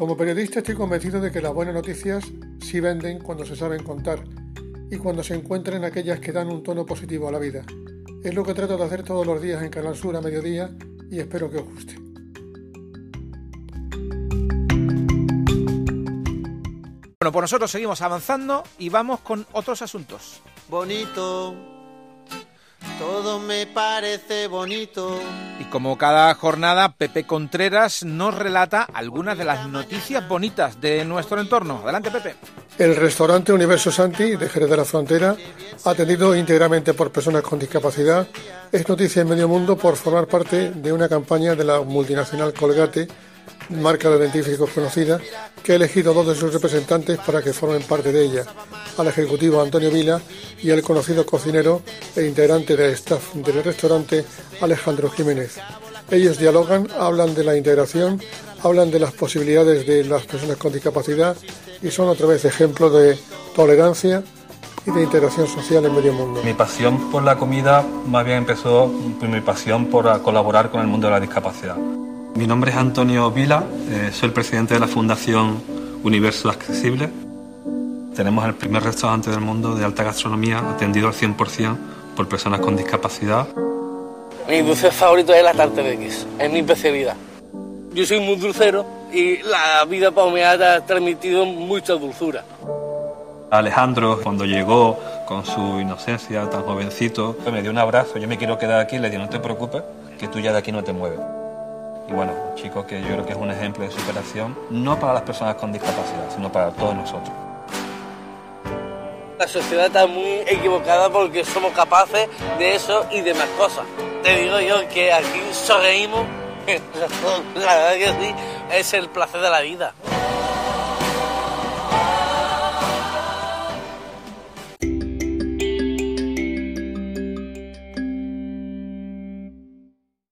Como periodista estoy convencido de que las buenas noticias sí venden cuando se saben contar y cuando se encuentran aquellas que dan un tono positivo a la vida. Es lo que trato de hacer todos los días en Canal Sur a mediodía y espero que os guste. Bueno, pues nosotros seguimos avanzando y vamos con otros asuntos. Bonito, todo me parece bonito. Y como cada jornada, Pepe Contreras nos relata algunas de las noticias bonitas de nuestro entorno. Adelante, Pepe. El restaurante Universo Santi de Jerez de la Frontera, atendido íntegramente por personas con discapacidad, es noticia en medio mundo por formar parte de una campaña de la multinacional Colgate marca de dentífricos conocida, que ha elegido dos de sus representantes para que formen parte de ella, al ejecutivo Antonio Vila y al conocido cocinero e integrante del staff del restaurante Alejandro Jiménez. Ellos dialogan, hablan de la integración, hablan de las posibilidades de las personas con discapacidad y son otra vez ejemplo de tolerancia y de integración social en medio mundo. Mi pasión por la comida más bien empezó mi pasión por colaborar con el mundo de la discapacidad. Mi nombre es Antonio Vila, eh, soy el presidente de la Fundación Universo Accesible. Tenemos el primer restaurante del mundo de alta gastronomía atendido al 100% por personas con discapacidad. Mi dulce favorito es la tarta de queso, es mi especialidad. Yo soy muy dulcero y la vida para me ha transmitido mucha dulzura. Alejandro, cuando llegó con su inocencia, tan jovencito, me dio un abrazo, yo me quiero quedar aquí, le dije, no te preocupes, que tú ya de aquí no te mueves. Y bueno, un chico que yo creo que es un ejemplo de superación, no para las personas con discapacidad, sino para todos nosotros. La sociedad está muy equivocada porque somos capaces de eso y de más cosas. Te digo yo que aquí sonreímos, la verdad que sí, es el placer de la vida.